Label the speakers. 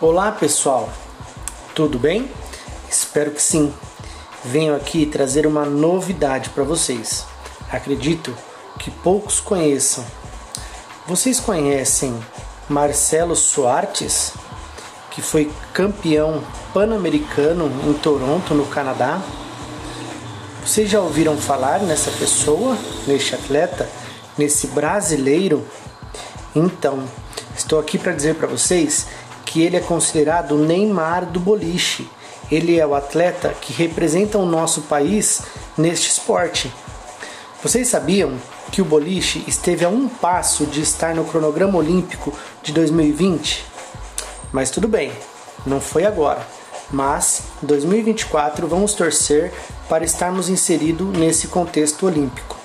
Speaker 1: Olá pessoal, tudo bem? Espero que sim. Venho aqui trazer uma novidade para vocês. Acredito que poucos conheçam. Vocês conhecem Marcelo Soares, que foi campeão pan-americano em Toronto, no Canadá? Vocês já ouviram falar nessa pessoa, neste atleta, nesse brasileiro? Então, estou aqui para dizer para vocês que ele é considerado o Neymar do boliche. Ele é o atleta que representa o nosso país neste esporte. Vocês sabiam que o boliche esteve a um passo de estar no cronograma olímpico de 2020? Mas tudo bem, não foi agora. Mas 2024 vamos torcer para estarmos inseridos nesse contexto olímpico.